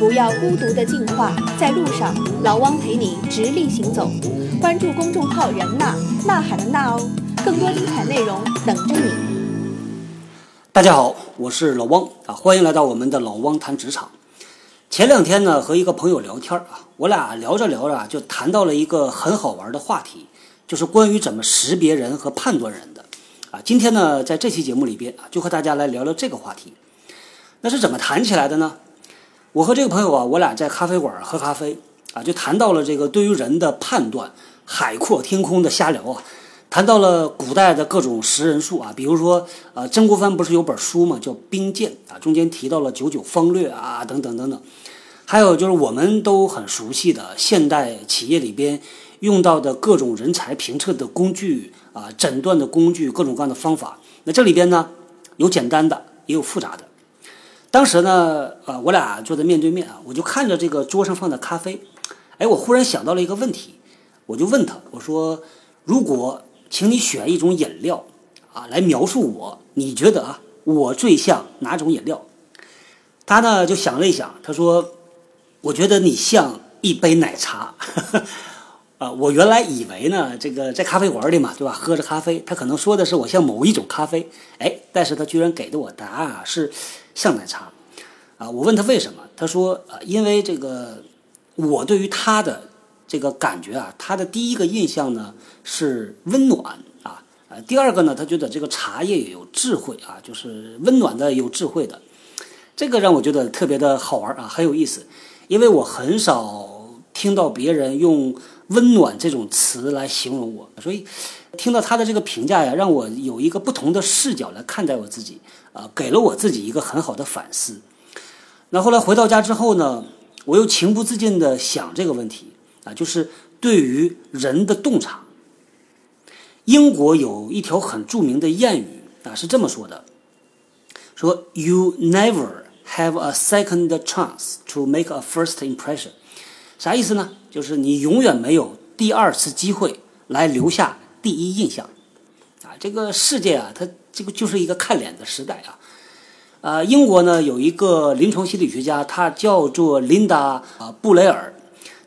不要孤独的进化，在路上，老汪陪你直立行走。关注公众号“人呐呐喊的呐哦，更多精彩内容等着你。大家好，我是老汪啊，欢迎来到我们的老汪谈职场。前两天呢，和一个朋友聊天啊，我俩聊着聊着就谈到了一个很好玩的话题，就是关于怎么识别人和判断人的啊。今天呢，在这期节目里边啊，就和大家来聊聊这个话题。那是怎么谈起来的呢？我和这个朋友啊，我俩在咖啡馆喝咖啡啊，就谈到了这个对于人的判断，海阔天空的瞎聊啊，谈到了古代的各种识人术啊，比如说呃，曾国藩不是有本书嘛，叫《兵谏》啊，中间提到了九九方略啊，等等等等，还有就是我们都很熟悉的现代企业里边用到的各种人才评测的工具啊，诊断的工具，各种各样的方法。那这里边呢，有简单的，也有复杂的。当时呢，呃，我俩坐在面对面啊，我就看着这个桌上放的咖啡，哎，我忽然想到了一个问题，我就问他，我说，如果请你选一种饮料啊，来描述我，你觉得啊，我最像哪种饮料？他呢就想了一想，他说，我觉得你像一杯奶茶。啊，我原来以为呢，这个在咖啡馆里嘛，对吧？喝着咖啡，他可能说的是我像某一种咖啡，哎，但是他居然给的我答案啊是像奶茶，啊，我问他为什么，他说啊，因为这个我对于他的这个感觉啊，他的第一个印象呢是温暖啊，啊，第二个呢，他觉得这个茶叶有智慧啊，就是温暖的有智慧的，这个让我觉得特别的好玩啊，很有意思，因为我很少听到别人用。温暖这种词来形容我，所以听到他的这个评价呀，让我有一个不同的视角来看待我自己，啊，给了我自己一个很好的反思。那后来回到家之后呢，我又情不自禁地想这个问题啊，就是对于人的洞察。英国有一条很著名的谚语啊，是这么说的：说 “You never have a second chance to make a first impression。”啥意思呢？就是你永远没有第二次机会来留下第一印象，啊，这个世界啊，它这个就是一个看脸的时代啊。呃，英国呢有一个临床心理学家，他叫做琳达啊布雷尔，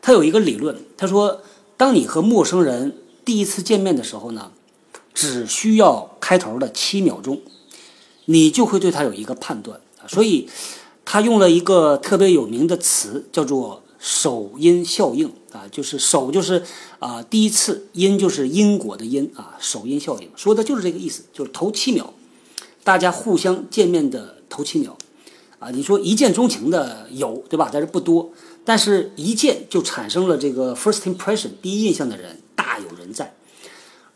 他有一个理论，他说，当你和陌生人第一次见面的时候呢，只需要开头的七秒钟，你就会对他有一个判断。所以，他用了一个特别有名的词，叫做。首因效应啊，就是首就是啊第一次，因就是因果的因啊，首因效应说的就是这个意思，就是头七秒，大家互相见面的头七秒，啊，你说一见钟情的有对吧？但是不多，但是一见就产生了这个 first impression 第一印象的人大有人在，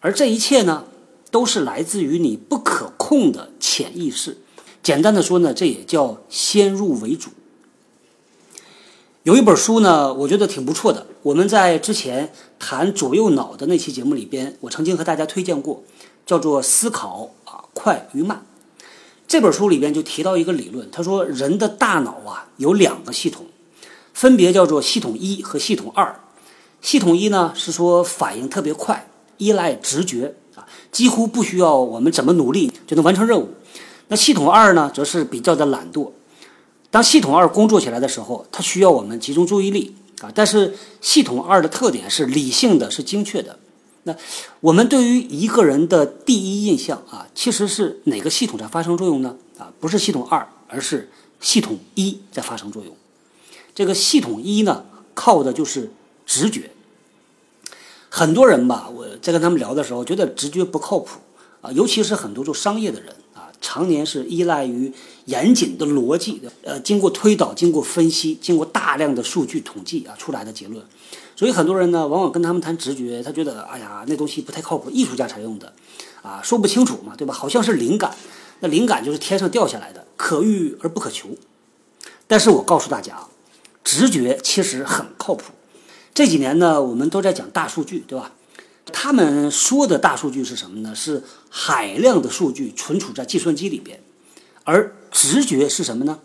而这一切呢，都是来自于你不可控的潜意识。简单的说呢，这也叫先入为主。有一本书呢，我觉得挺不错的。我们在之前谈左右脑的那期节目里边，我曾经和大家推荐过，叫做《思考啊快与慢》。这本书里边就提到一个理论，他说人的大脑啊有两个系统，分别叫做系统一和系统二。系统一呢是说反应特别快，依赖直觉啊，几乎不需要我们怎么努力就能完成任务。那系统二呢，则是比较的懒惰。当系统二工作起来的时候，它需要我们集中注意力啊。但是系统二的特点是理性的，是精确的。那我们对于一个人的第一印象啊，其实是哪个系统在发生作用呢？啊，不是系统二，而是系统一在发生作用。这个系统一呢，靠的就是直觉。很多人吧，我在跟他们聊的时候，觉得直觉不靠谱啊，尤其是很多做商业的人啊。常年是依赖于严谨的逻辑，呃，经过推导、经过分析、经过大量的数据统计啊出来的结论，所以很多人呢，往往跟他们谈直觉，他觉得，哎呀，那东西不太靠谱，艺术家才用的，啊，说不清楚嘛，对吧？好像是灵感，那灵感就是天上掉下来的，可遇而不可求。但是我告诉大家啊，直觉其实很靠谱。这几年呢，我们都在讲大数据，对吧？他们说的大数据是什么呢？是海量的数据存储在计算机里边，而直觉是什么呢？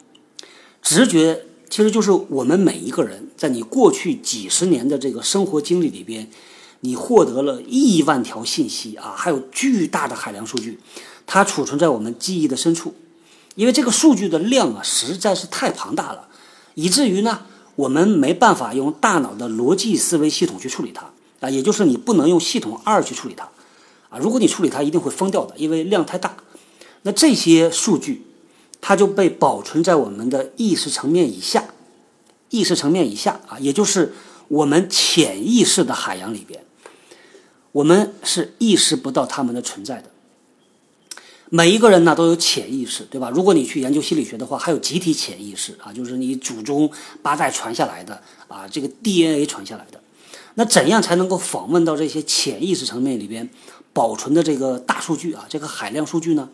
直觉其实就是我们每一个人在你过去几十年的这个生活经历里边，你获得了亿万条信息啊，还有巨大的海量数据，它储存在我们记忆的深处，因为这个数据的量啊实在是太庞大了，以至于呢，我们没办法用大脑的逻辑思维系统去处理它啊，也就是你不能用系统二去处理它啊。如果你处理它，一定会疯掉的，因为量太大。那这些数据，它就被保存在我们的意识层面以下，意识层面以下啊，也就是我们潜意识的海洋里边，我们是意识不到它们的存在的。每一个人呢都有潜意识，对吧？如果你去研究心理学的话，还有集体潜意识啊，就是你祖宗八代传下来的啊，这个 DNA 传下来的。那怎样才能够访问到这些潜意识层面里边保存的这个大数据啊，这个海量数据呢？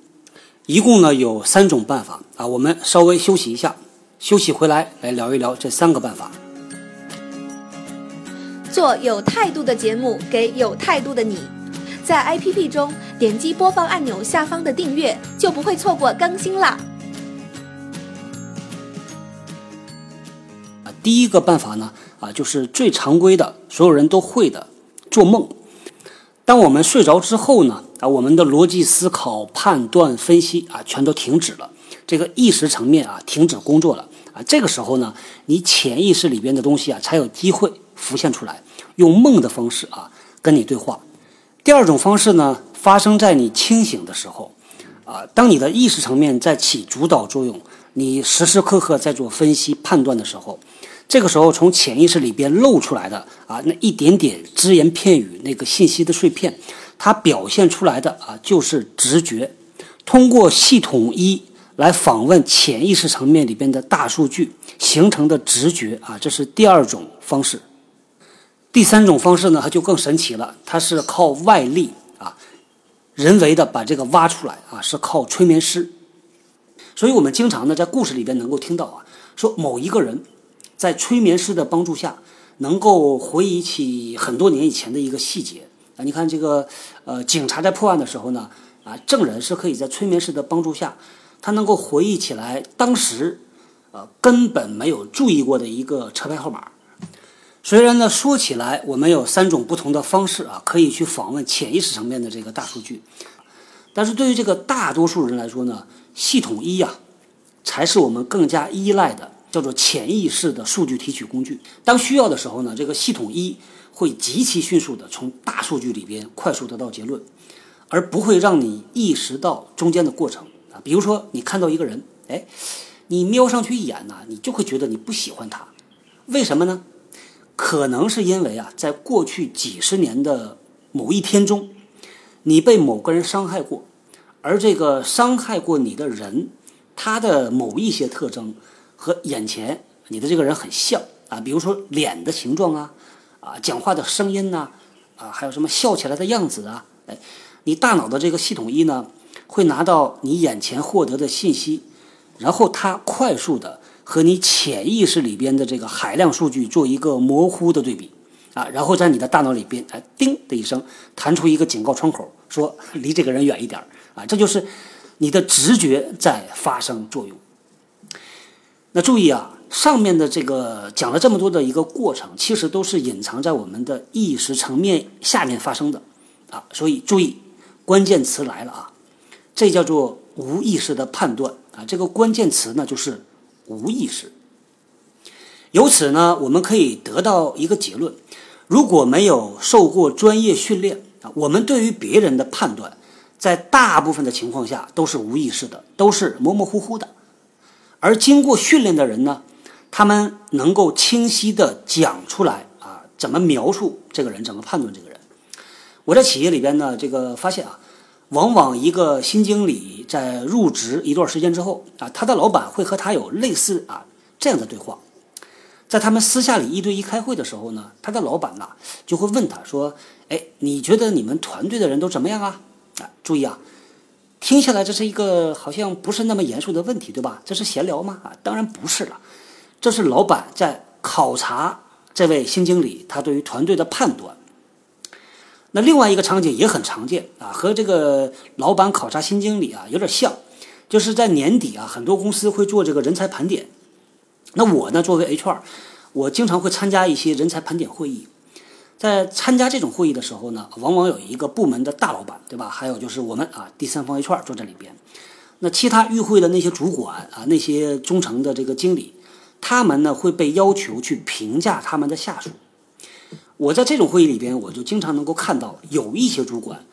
一共呢有三种办法啊，我们稍微休息一下，休息回来来聊一聊这三个办法。做有态度的节目，给有态度的你。在 APP 中点击播放按钮下方的订阅，就不会错过更新啦。啊，第一个办法呢，啊，就是最常规的，所有人都会的，做梦。当我们睡着之后呢，啊，我们的逻辑思考、判断、分析啊，全都停止了，这个意识层面啊，停止工作了啊。这个时候呢，你潜意识里边的东西啊，才有机会浮现出来，用梦的方式啊，跟你对话。第二种方式呢，发生在你清醒的时候，啊，当你的意识层面在起主导作用，你时时刻刻在做分析判断的时候，这个时候从潜意识里边露出来的啊，那一点点只言片语那个信息的碎片，它表现出来的啊，就是直觉。通过系统一来访问潜意识层面里边的大数据形成的直觉啊，这是第二种方式。第三种方式呢，它就更神奇了，它是靠外力啊，人为的把这个挖出来啊，是靠催眠师。所以我们经常呢在故事里边能够听到啊，说某一个人在催眠师的帮助下，能够回忆起很多年以前的一个细节啊。你看这个呃，警察在破案的时候呢，啊，证人是可以在催眠师的帮助下，他能够回忆起来当时呃根本没有注意过的一个车牌号码。虽然呢，说起来我们有三种不同的方式啊，可以去访问潜意识层面的这个大数据，但是对于这个大多数人来说呢，系统一呀，才是我们更加依赖的，叫做潜意识的数据提取工具。当需要的时候呢，这个系统一会极其迅速的从大数据里边快速得到结论，而不会让你意识到中间的过程啊。比如说，你看到一个人，哎，你瞄上去一眼呢，你就会觉得你不喜欢他，为什么呢？可能是因为啊，在过去几十年的某一天中，你被某个人伤害过，而这个伤害过你的人，他的某一些特征和眼前你的这个人很像啊，比如说脸的形状啊，啊，讲话的声音呐，啊，还有什么笑起来的样子啊，哎，你大脑的这个系统一呢，会拿到你眼前获得的信息，然后它快速的。和你潜意识里边的这个海量数据做一个模糊的对比，啊，然后在你的大脑里边，哎，叮的一声弹出一个警告窗口，说离这个人远一点啊，这就是你的直觉在发生作用。那注意啊，上面的这个讲了这么多的一个过程，其实都是隐藏在我们的意识层面下面发生的，啊，所以注意关键词来了啊，这叫做无意识的判断啊，这个关键词呢就是。无意识。由此呢，我们可以得到一个结论：如果没有受过专业训练啊，我们对于别人的判断，在大部分的情况下都是无意识的，都是模模糊糊的。而经过训练的人呢，他们能够清晰的讲出来啊，怎么描述这个人，怎么判断这个人。我在企业里边呢，这个发现啊。往往一个新经理在入职一段时间之后啊，他的老板会和他有类似啊这样的对话，在他们私下里一对一开会的时候呢，他的老板呐就会问他说：“哎，你觉得你们团队的人都怎么样啊？”啊，注意啊，听下来这是一个好像不是那么严肃的问题，对吧？这是闲聊吗？啊，当然不是了，这是老板在考察这位新经理他对于团队的判断。那另外一个场景也很常见啊，和这个老板考察新经理啊有点像，就是在年底啊，很多公司会做这个人才盘点。那我呢，作为 HR，我经常会参加一些人才盘点会议。在参加这种会议的时候呢，往往有一个部门的大老板，对吧？还有就是我们啊，第三方一串坐在里边。那其他与会的那些主管啊，那些中层的这个经理，他们呢会被要求去评价他们的下属。我在这种会议里边，我就经常能够看到有一些主管，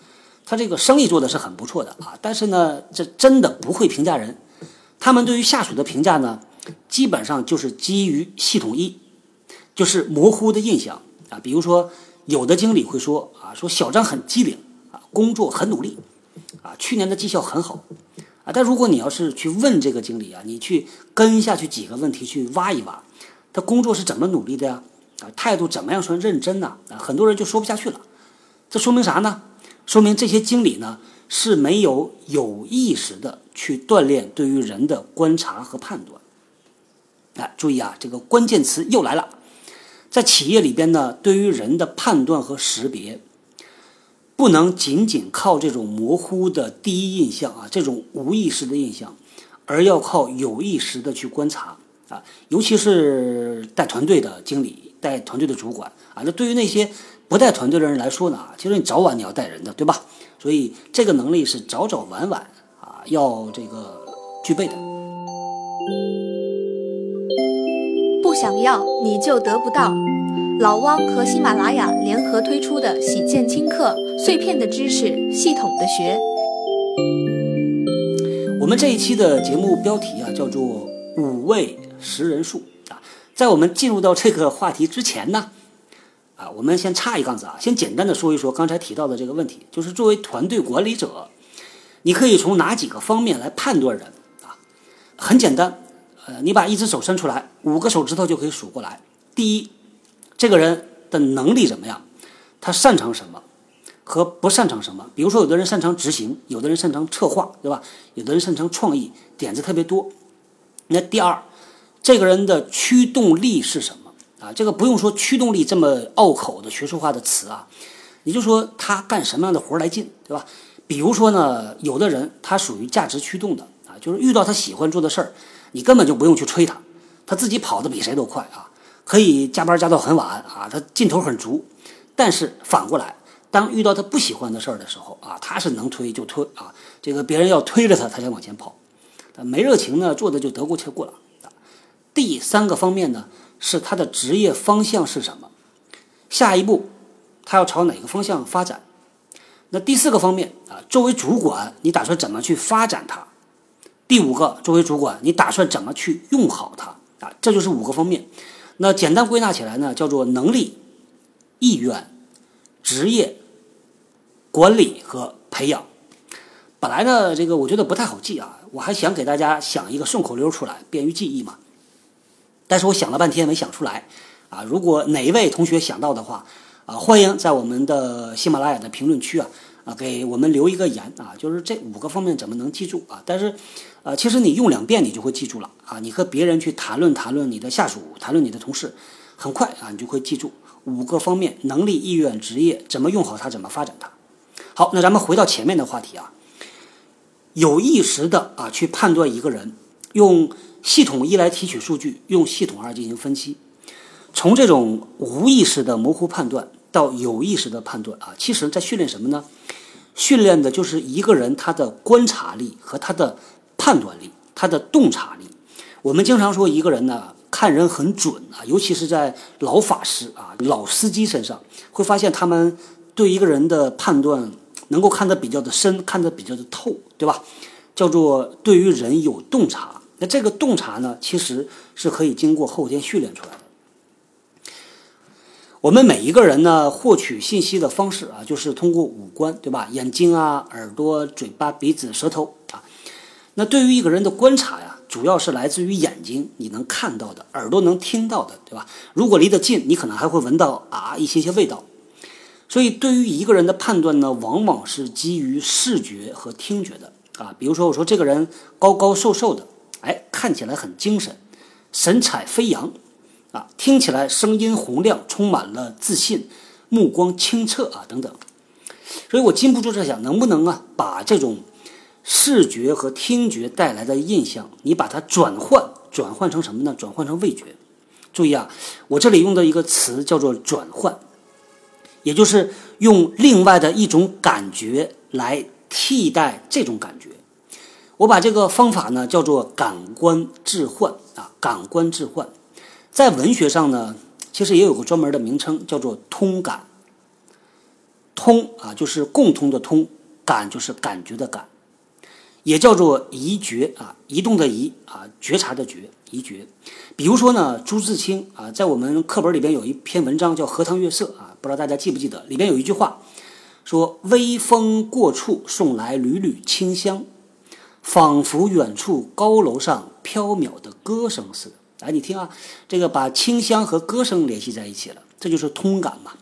他这个生意做的是很不错的啊，但是呢，这真的不会评价人。他们对于下属的评价呢，基本上就是基于系统一，就是模糊的印象啊。比如说，有的经理会说啊，说小张很机灵啊，工作很努力啊，去年的绩效很好啊。但如果你要是去问这个经理啊，你去跟下去几个问题去挖一挖，他工作是怎么努力的呀？啊，态度怎么样算认真呢？啊，很多人就说不下去了。这说明啥呢？说明这些经理呢是没有有意识的去锻炼对于人的观察和判断。哎，注意啊，这个关键词又来了。在企业里边呢，对于人的判断和识别，不能仅仅靠这种模糊的第一印象啊，这种无意识的印象，而要靠有意识的去观察啊，尤其是带团队的经理。带团队的主管啊，那对于那些不带团队的人来说呢，其实你早晚你要带人的，对吧？所以这个能力是早早晚晚啊要这个具备的。想要你就得不到。老汪和喜马拉雅联合推出的喜见轻课，碎片的知识，系统的学。我们这一期的节目标题啊，叫做“五味识人术”。啊在我们进入到这个话题之前呢，啊，我们先插一杠子啊，先简单的说一说刚才提到的这个问题，就是作为团队管理者，你可以从哪几个方面来判断人啊？很简单，呃，你把一只手伸出来，五个手指头就可以数过来。第一，这个人的能力怎么样？他擅长什么和不擅长什么？比如说，有的人擅长执行，有的人擅长策划，对吧？有的人擅长创意，点子特别多。那第二。这个人的驱动力是什么啊？这个不用说驱动力这么拗口的学术化的词啊，你就说他干什么样的活来劲，对吧？比如说呢，有的人他属于价值驱动的啊，就是遇到他喜欢做的事儿，你根本就不用去催他，他自己跑得比谁都快啊，可以加班加到很晚啊，他劲头很足。但是反过来，当遇到他不喜欢的事儿的时候啊，他是能推就推啊，这个别人要推着他，他才往前跑。没热情呢，做的就得过且过了。第三个方面呢，是他的职业方向是什么？下一步他要朝哪个方向发展？那第四个方面啊，作为主管，你打算怎么去发展他？第五个，作为主管，你打算怎么去用好它？啊，这就是五个方面。那简单归纳起来呢，叫做能力、意愿、职业、管理和培养。本来呢，这个我觉得不太好记啊，我还想给大家想一个顺口溜出来，便于记忆嘛。但是我想了半天没想出来，啊，如果哪一位同学想到的话，啊，欢迎在我们的喜马拉雅的评论区啊，啊，给我们留一个言啊，就是这五个方面怎么能记住啊？但是，呃，其实你用两遍你就会记住了啊，你和别人去谈论谈论你的下属，谈论你的同事，很快啊，你就会记住五个方面：能力、意愿、职业，怎么用好它，怎么发展它。好，那咱们回到前面的话题啊，有意识的啊去判断一个人，用。系统一来提取数据，用系统二进行分析。从这种无意识的模糊判断到有意识的判断啊，其实在训练什么呢？训练的就是一个人他的观察力和他的判断力，他的洞察力。我们经常说一个人呢看人很准啊，尤其是在老法师啊、老司机身上，会发现他们对一个人的判断能够看得比较的深，看得比较的透，对吧？叫做对于人有洞察。那这个洞察呢，其实是可以经过后天训练出来的。我们每一个人呢，获取信息的方式啊，就是通过五官，对吧？眼睛啊、耳朵、嘴巴、鼻子、舌头啊。那对于一个人的观察呀，主要是来自于眼睛，你能看到的；耳朵能听到的，对吧？如果离得近，你可能还会闻到啊一些些味道。所以，对于一个人的判断呢，往往是基于视觉和听觉的啊。比如说，我说这个人高高瘦瘦的。哎，看起来很精神，神采飞扬，啊，听起来声音洪亮，充满了自信，目光清澈啊，等等。所以我禁不住在想，能不能啊，把这种视觉和听觉带来的印象，你把它转换，转换成什么呢？转换成味觉。注意啊，我这里用的一个词叫做转换，也就是用另外的一种感觉来替代这种感觉。我把这个方法呢叫做感官置换啊，感官置换在文学上呢，其实也有个专门的名称，叫做通感。通啊，就是共通的通；感就是感觉的感，也叫做移觉啊，移动的移啊，觉察的觉，移觉。比如说呢，朱自清啊，在我们课本里边有一篇文章叫《荷塘月色》啊，不知道大家记不记得？里边有一句话说：“微风过处，送来缕缕清香，仿佛远处高楼上飘渺的歌声似的。”哎，你听啊，这个把清香和歌声联系在一起了，这就是通感嘛。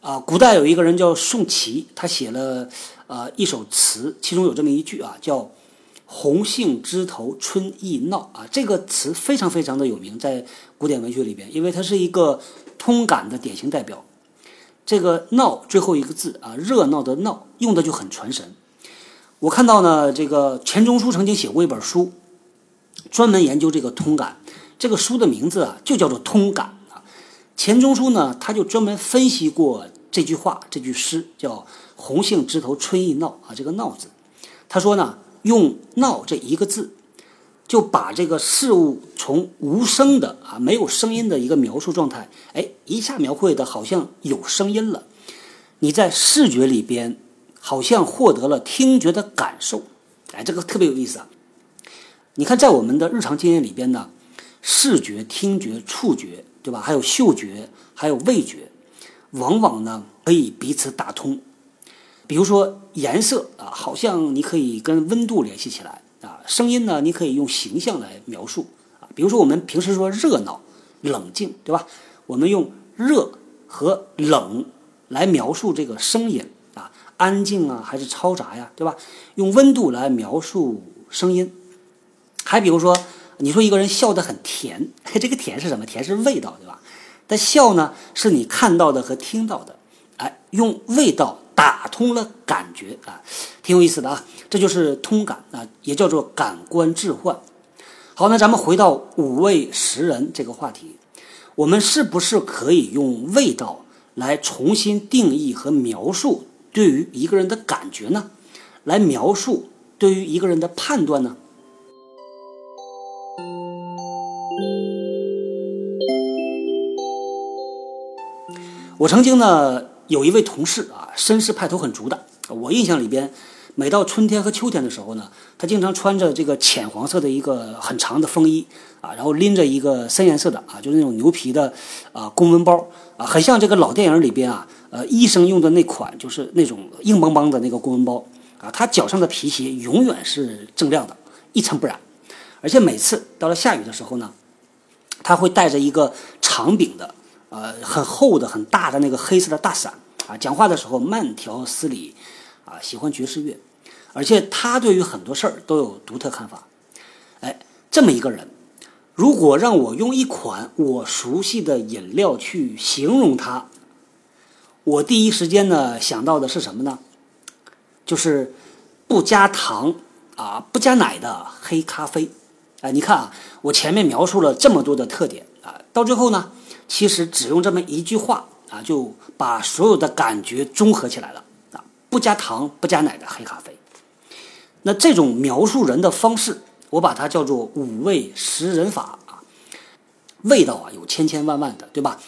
啊，古代有一个人叫宋祁，他写了呃一首词，其中有这么一句啊，叫“红杏枝头春意闹”啊，这个词非常非常的有名，在古典文学里边，因为它是一个通感的典型代表。这个“闹”最后一个字啊，热闹的“闹”用的就很传神。我看到呢，这个钱钟书曾经写过一本书，专门研究这个通感，这个书的名字啊就叫做《通感》。啊钱钟书呢，他就专门分析过这句话，这句诗叫“红杏枝头春意闹”啊，这个“闹”字，他说呢，用“闹”这一个字，就把这个事物从无声的啊，没有声音的一个描述状态，哎，一下描绘的好像有声音了。你在视觉里边，好像获得了听觉的感受，哎，这个特别有意思啊。你看，在我们的日常经验里边呢，视觉、听觉、触觉。对吧？还有嗅觉，还有味觉，往往呢可以彼此打通。比如说颜色啊，好像你可以跟温度联系起来啊。声音呢，你可以用形象来描述啊。比如说我们平时说热闹、冷静，对吧？我们用热和冷来描述这个声音啊，安静啊还是嘈杂呀，对吧？用温度来描述声音。还比如说。你说一个人笑得很甜，这个甜是什么？甜是味道，对吧？但笑呢，是你看到的和听到的，哎，用味道打通了感觉啊，挺有意思的啊。这就是通感啊，也叫做感官置换。好，那咱们回到五味食人这个话题，我们是不是可以用味道来重新定义和描述对于一个人的感觉呢？来描述对于一个人的判断呢？我曾经呢有一位同事啊，绅士派头很足的。我印象里边，每到春天和秋天的时候呢，他经常穿着这个浅黄色的一个很长的风衣啊，然后拎着一个深颜色的啊，就是那种牛皮的啊公文包啊，很像这个老电影里边啊，呃医生用的那款，就是那种硬邦邦的那个公文包啊。他脚上的皮鞋永远是锃亮的，一尘不染。而且每次到了下雨的时候呢，他会带着一个长柄的。呃，很厚的、很大的那个黑色的大伞啊，讲话的时候慢条斯理，啊，喜欢爵士乐，而且他对于很多事儿都有独特看法。哎，这么一个人，如果让我用一款我熟悉的饮料去形容他，我第一时间呢想到的是什么呢？就是不加糖啊、不加奶的黑咖啡。哎，你看啊，我前面描述了这么多的特点啊，到最后呢？其实只用这么一句话啊，就把所有的感觉综合起来了啊！不加糖、不加奶的黑咖啡。那这种描述人的方式，我把它叫做五味识人法啊。味道啊有千千万万的，对吧？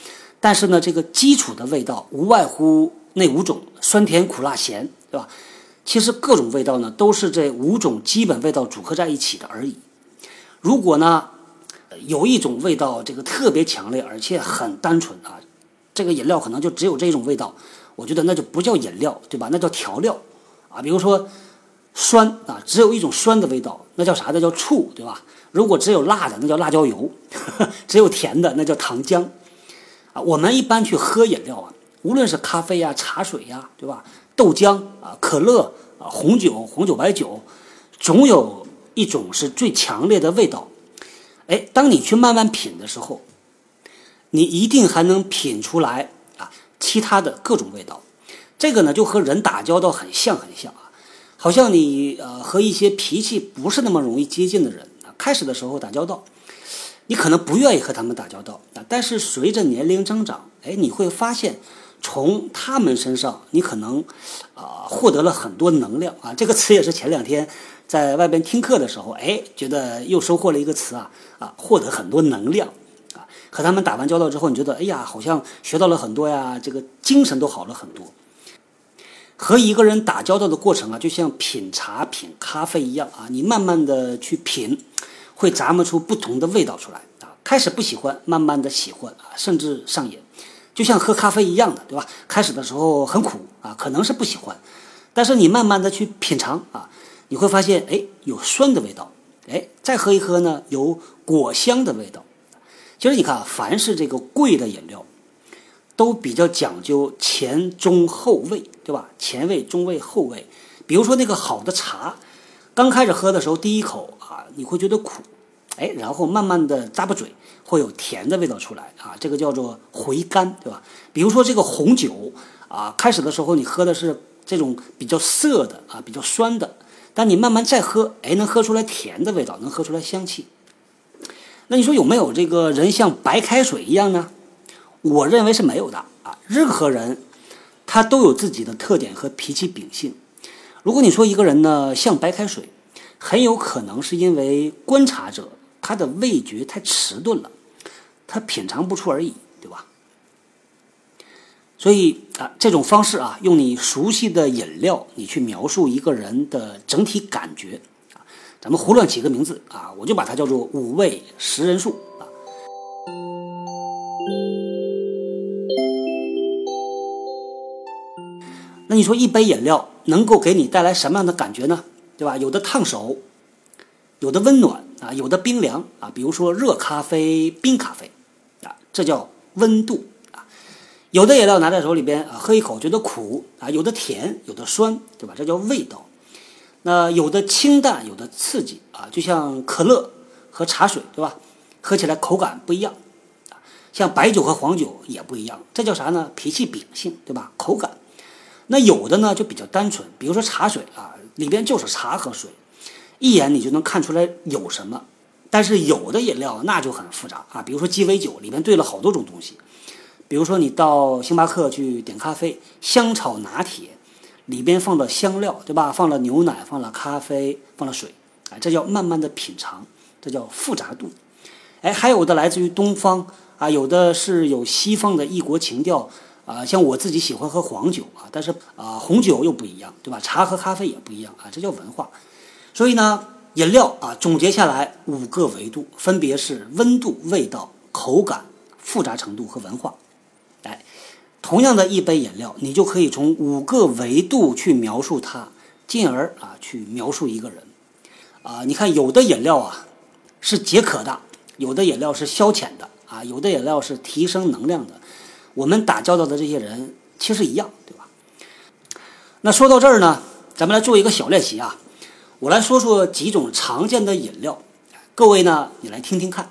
但是呢，这个基础的味道无外乎那五种：酸甜苦辣咸，对吧？其实各种味道呢，都是这五种基本味道组合在一起的而已。如果呢？有一种味道，这个特别强烈，而且很单纯啊。这个饮料可能就只有这种味道，我觉得那就不叫饮料，对吧？那叫调料啊。比如说酸啊，只有一种酸的味道，那叫啥？那叫醋，对吧？如果只有辣的，那叫辣椒油；只有甜的，那叫糖浆啊。我们一般去喝饮料啊，无论是咖啡呀、茶水呀，对吧？豆浆啊、可乐啊、红酒、红酒、白酒，总有一种是最强烈的味道。哎，当你去慢慢品的时候，你一定还能品出来啊，其他的各种味道。这个呢，就和人打交道很像很像啊，好像你呃和一些脾气不是那么容易接近的人啊，开始的时候打交道，你可能不愿意和他们打交道啊，但是随着年龄增长，哎，你会发现从他们身上你可能啊获得了很多能量啊。这个词也是前两天。在外边听课的时候，哎，觉得又收获了一个词啊啊，获得很多能量。和他们打完交道之后，你觉得哎呀，好像学到了很多呀，这个精神都好了很多。和一个人打交道的过程啊，就像品茶品咖啡一样啊，你慢慢的去品，会咂摸出不同的味道出来啊。开始不喜欢，慢慢的喜欢啊，甚至上瘾，就像喝咖啡一样的，对吧？开始的时候很苦啊，可能是不喜欢，但是你慢慢的去品尝啊，你会发现哎，有酸的味道，哎，再喝一喝呢，有果香的味道。其实你看，凡是这个贵的饮料。都比较讲究前中后味，对吧？前味、中味、后味。比如说那个好的茶，刚开始喝的时候，第一口啊，你会觉得苦，哎，然后慢慢的咂巴嘴，会有甜的味道出来啊，这个叫做回甘，对吧？比如说这个红酒啊，开始的时候你喝的是这种比较涩的啊，比较酸的，但你慢慢再喝，哎，能喝出来甜的味道，能喝出来香气。那你说有没有这个人像白开水一样呢？我认为是没有的啊！任何人，他都有自己的特点和脾气秉性。如果你说一个人呢像白开水，很有可能是因为观察者他的味觉太迟钝了，他品尝不出而已，对吧？所以啊，这种方式啊，用你熟悉的饮料，你去描述一个人的整体感觉，咱们胡乱起个名字啊，我就把它叫做五味十人术啊。那你说一杯饮料能够给你带来什么样的感觉呢？对吧？有的烫手，有的温暖啊，有的冰凉啊。比如说热咖啡、冰咖啡啊，这叫温度啊。有的饮料拿在手里边啊，喝一口觉得苦啊，有的甜，有的酸，对吧？这叫味道。那有的清淡，有的刺激啊，就像可乐和茶水，对吧？喝起来口感不一样啊。像白酒和黄酒也不一样，这叫啥呢？脾气秉性，对吧？口感。那有的呢就比较单纯，比如说茶水啊，里边就是茶和水，一眼你就能看出来有什么。但是有的饮料那就很复杂啊，比如说鸡尾酒里面兑了好多种东西，比如说你到星巴克去点咖啡，香草拿铁里边放了香料，对吧？放了牛奶，放了咖啡，放了水，啊，这叫慢慢的品尝，这叫复杂度。哎，还有的来自于东方啊，有的是有西方的异国情调。啊，像我自己喜欢喝黄酒啊，但是啊，红酒又不一样，对吧？茶和咖啡也不一样啊，这叫文化。所以呢，饮料啊，总结下来五个维度，分别是温度、味道、口感、复杂程度和文化。同样的一杯饮料，你就可以从五个维度去描述它，进而啊，去描述一个人。啊，你看，有的饮料啊是解渴的，有的饮料是消遣的，啊，有的饮料是提升能量的。我们打交道的这些人其实一样，对吧？那说到这儿呢，咱们来做一个小练习啊。我来说说几种常见的饮料，各位呢，你来听听看。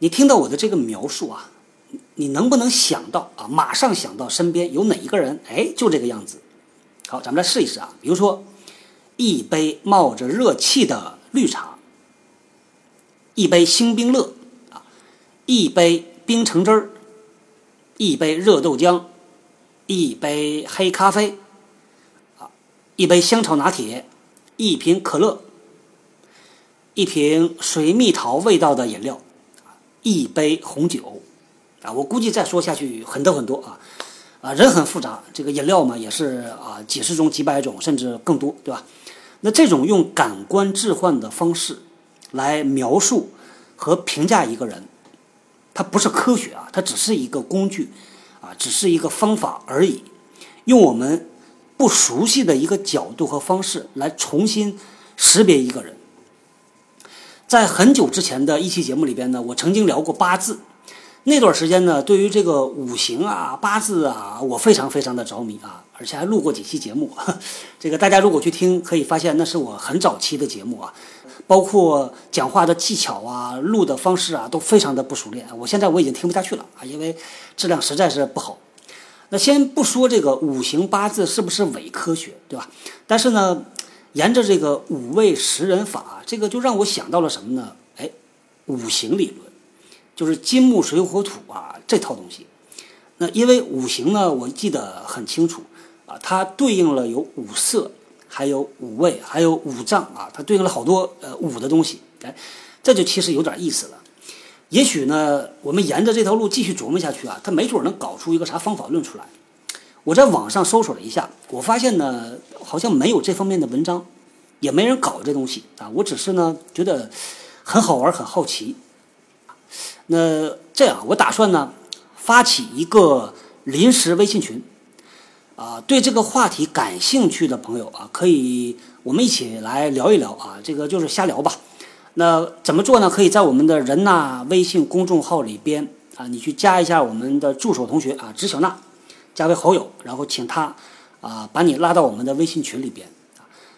你听到我的这个描述啊，你能不能想到啊？马上想到身边有哪一个人？哎，就这个样子。好，咱们来试一试啊。比如说，一杯冒着热气的绿茶，一杯星冰乐啊，一杯冰橙汁儿。一杯热豆浆，一杯黑咖啡，啊，一杯香草拿铁，一瓶可乐，一瓶水蜜桃味道的饮料，一杯红酒，啊，我估计再说下去很多很多啊，啊，人很复杂，这个饮料嘛也是啊几十种几百种甚至更多，对吧？那这种用感官置换的方式来描述和评价一个人。它不是科学啊，它只是一个工具，啊，只是一个方法而已。用我们不熟悉的一个角度和方式来重新识别一个人。在很久之前的一期节目里边呢，我曾经聊过八字。那段时间呢，对于这个五行啊、八字啊，我非常非常的着迷啊，而且还录过几期节目。这个大家如果去听，可以发现那是我很早期的节目啊。包括讲话的技巧啊，录的方式啊，都非常的不熟练。我现在我已经听不下去了啊，因为质量实在是不好。那先不说这个五行八字是不是伪科学，对吧？但是呢，沿着这个五味十人法，这个就让我想到了什么呢？哎，五行理论，就是金木水火土啊这套东西。那因为五行呢，我记得很清楚啊，它对应了有五色。还有五味，还有五脏啊，它对应了好多呃五的东西，哎，这就其实有点意思了。也许呢，我们沿着这条路继续琢磨下去啊，他没准能搞出一个啥方法论出来。我在网上搜索了一下，我发现呢，好像没有这方面的文章，也没人搞这东西啊。我只是呢，觉得很好玩，很好奇。那这样，我打算呢，发起一个临时微信群，啊，对这个话题感兴趣的朋友啊，可以我们一起来聊一聊啊，这个就是瞎聊吧。那怎么做呢？可以在我们的人呐微信公众号里边啊，你去加一下我们的助手同学啊，知小娜，加为好友，然后请他啊把你拉到我们的微信群里边，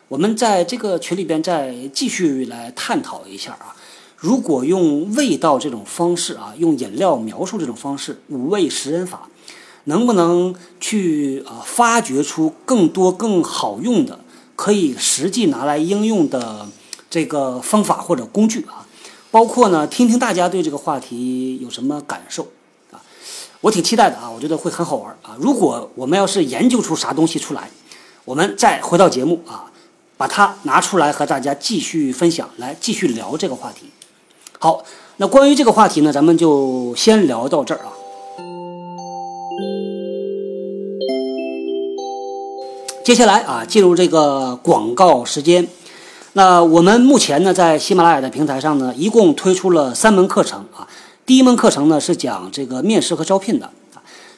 我们在这个群里边再继续来探讨一下啊。如果用味道这种方式啊，用饮料描述这种方式，五味食人法，能不能去啊发掘出更多更好用的，可以实际拿来应用的这个方法或者工具啊？包括呢，听听大家对这个话题有什么感受啊？我挺期待的啊，我觉得会很好玩啊。如果我们要是研究出啥东西出来，我们再回到节目啊，把它拿出来和大家继续分享，来继续聊这个话题。好，那关于这个话题呢，咱们就先聊到这儿啊。接下来啊，进入这个广告时间。那我们目前呢，在喜马拉雅的平台上呢，一共推出了三门课程啊。第一门课程呢是讲这个面试和招聘的。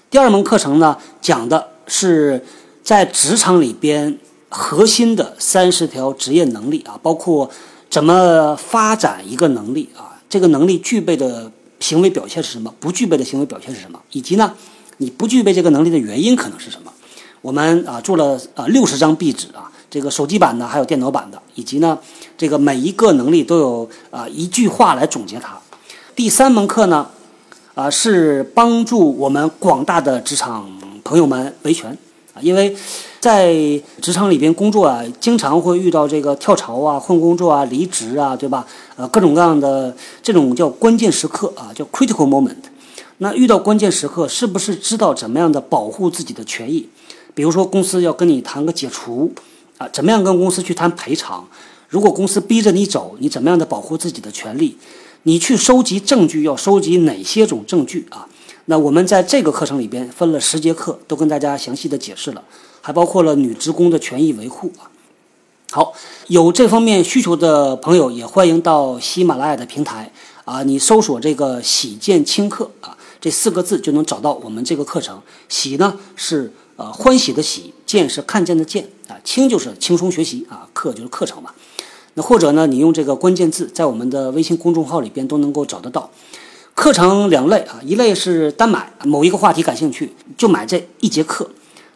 第二门课程呢讲的是在职场里边核心的三十条职业能力啊，包括怎么发展一个能力啊。这个能力具备的行为表现是什么？不具备的行为表现是什么？以及呢，你不具备这个能力的原因可能是什么？我们啊做了啊六十张壁纸啊，这个手机版的还有电脑版的，以及呢这个每一个能力都有啊一句话来总结它。第三门课呢啊是帮助我们广大的职场朋友们维权啊，因为。在职场里边工作啊，经常会遇到这个跳槽啊、换工作啊、离职啊，对吧？呃，各种各样的这种叫关键时刻啊，叫 critical moment。那遇到关键时刻，是不是知道怎么样的保护自己的权益？比如说，公司要跟你谈个解除啊，怎么样跟公司去谈赔偿？如果公司逼着你走，你怎么样的保护自己的权利？你去收集证据要收集哪些种证据啊？那我们在这个课程里边分了十节课，都跟大家详细的解释了。还包括了女职工的权益维护啊。好，有这方面需求的朋友也欢迎到喜马拉雅的平台啊，你搜索这个“喜见轻课”啊，这四个字就能找到我们这个课程。喜呢是呃欢喜的喜，见是看见的见啊，轻就是轻松学习啊，课就是课程嘛。那或者呢，你用这个关键字在我们的微信公众号里边都能够找得到。课程两类啊，一类是单买某一个话题感兴趣就买这一节课。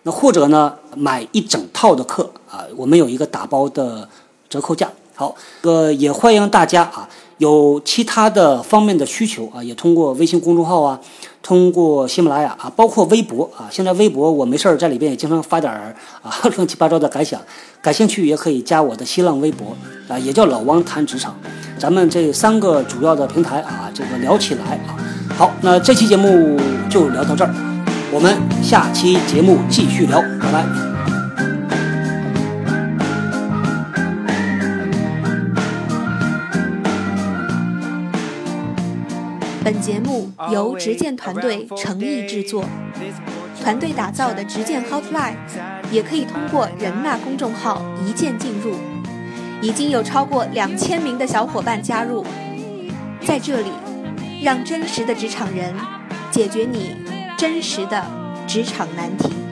那或者呢，买一整套的课啊，我们有一个打包的折扣价。好，呃，也欢迎大家啊，有其他的方面的需求啊，也通过微信公众号啊，通过喜马拉雅啊，包括微博啊。现在微博我没事儿在里边也经常发点儿啊 乱七八糟的感想，感兴趣也可以加我的新浪微博啊，也叫老汪谈职场。咱们这三个主要的平台啊，这个聊起来啊。好，那这期节目就聊到这儿。我们下期节目继续聊，拜拜。本节目由执剑团队诚意制作，团队打造的执剑 Hotline 也可以通过人纳公众号一键进入，已经有超过两千名的小伙伴加入，在这里，让真实的职场人解决你。真实的职场难题。